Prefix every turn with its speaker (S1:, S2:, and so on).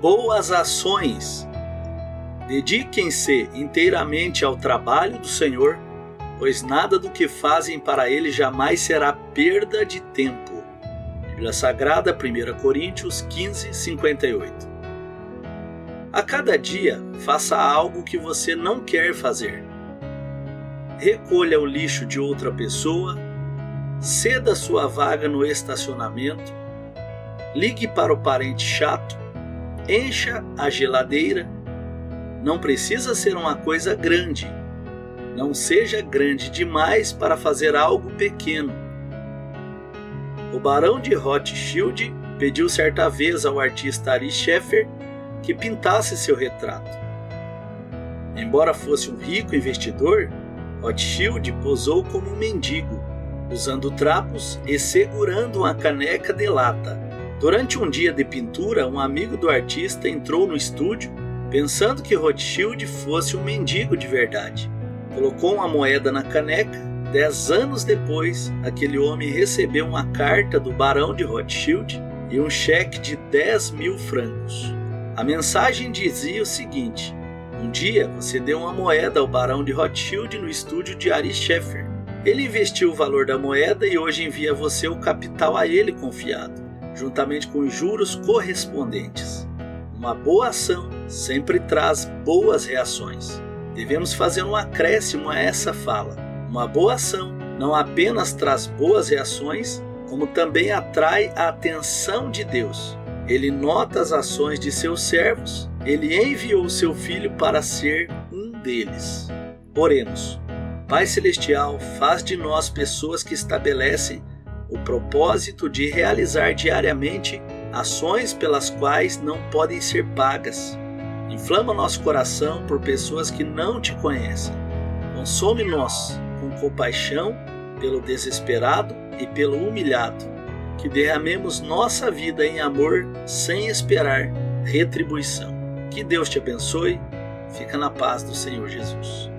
S1: boas ações. Dediquem-se inteiramente ao trabalho do Senhor, pois nada do que fazem para ele jamais será perda de tempo. Bíblia Sagrada, 1 Coríntios 15, 58. A cada dia, faça algo que você não quer fazer. Recolha o lixo de outra pessoa, ceda sua vaga no estacionamento, ligue para o parente chato, encha a geladeira. Não precisa ser uma coisa grande. Não seja grande demais para fazer algo pequeno o barão de Rothschild pediu certa vez ao artista Ari Scheffer que pintasse seu retrato. Embora fosse um rico investidor, Rothschild posou como um mendigo, usando trapos e segurando uma caneca de lata. Durante um dia de pintura, um amigo do artista entrou no estúdio pensando que Rothschild fosse um mendigo de verdade. Colocou uma moeda na caneca Dez anos depois, aquele homem recebeu uma carta do barão de Rothschild e um cheque de 10 mil francos. A mensagem dizia o seguinte: Um dia você deu uma moeda ao barão de Rothschild no estúdio de Ari Scheffer. Ele investiu o valor da moeda e hoje envia você o capital a ele confiado, juntamente com os juros correspondentes. Uma boa ação sempre traz boas reações. Devemos fazer um acréscimo a essa fala uma boa ação não apenas traz boas reações, como também atrai a atenção de Deus. Ele nota as ações de seus servos, ele enviou seu filho para ser um deles. Oremos. Pai Celestial, faz de nós pessoas que estabelecem o propósito de realizar diariamente ações pelas quais não podem ser pagas. Inflama nosso coração por pessoas que não te conhecem. Consome-nos com compaixão pelo desesperado e pelo humilhado, que derramemos nossa vida em amor sem esperar retribuição. Que Deus te abençoe. Fica na paz do Senhor Jesus.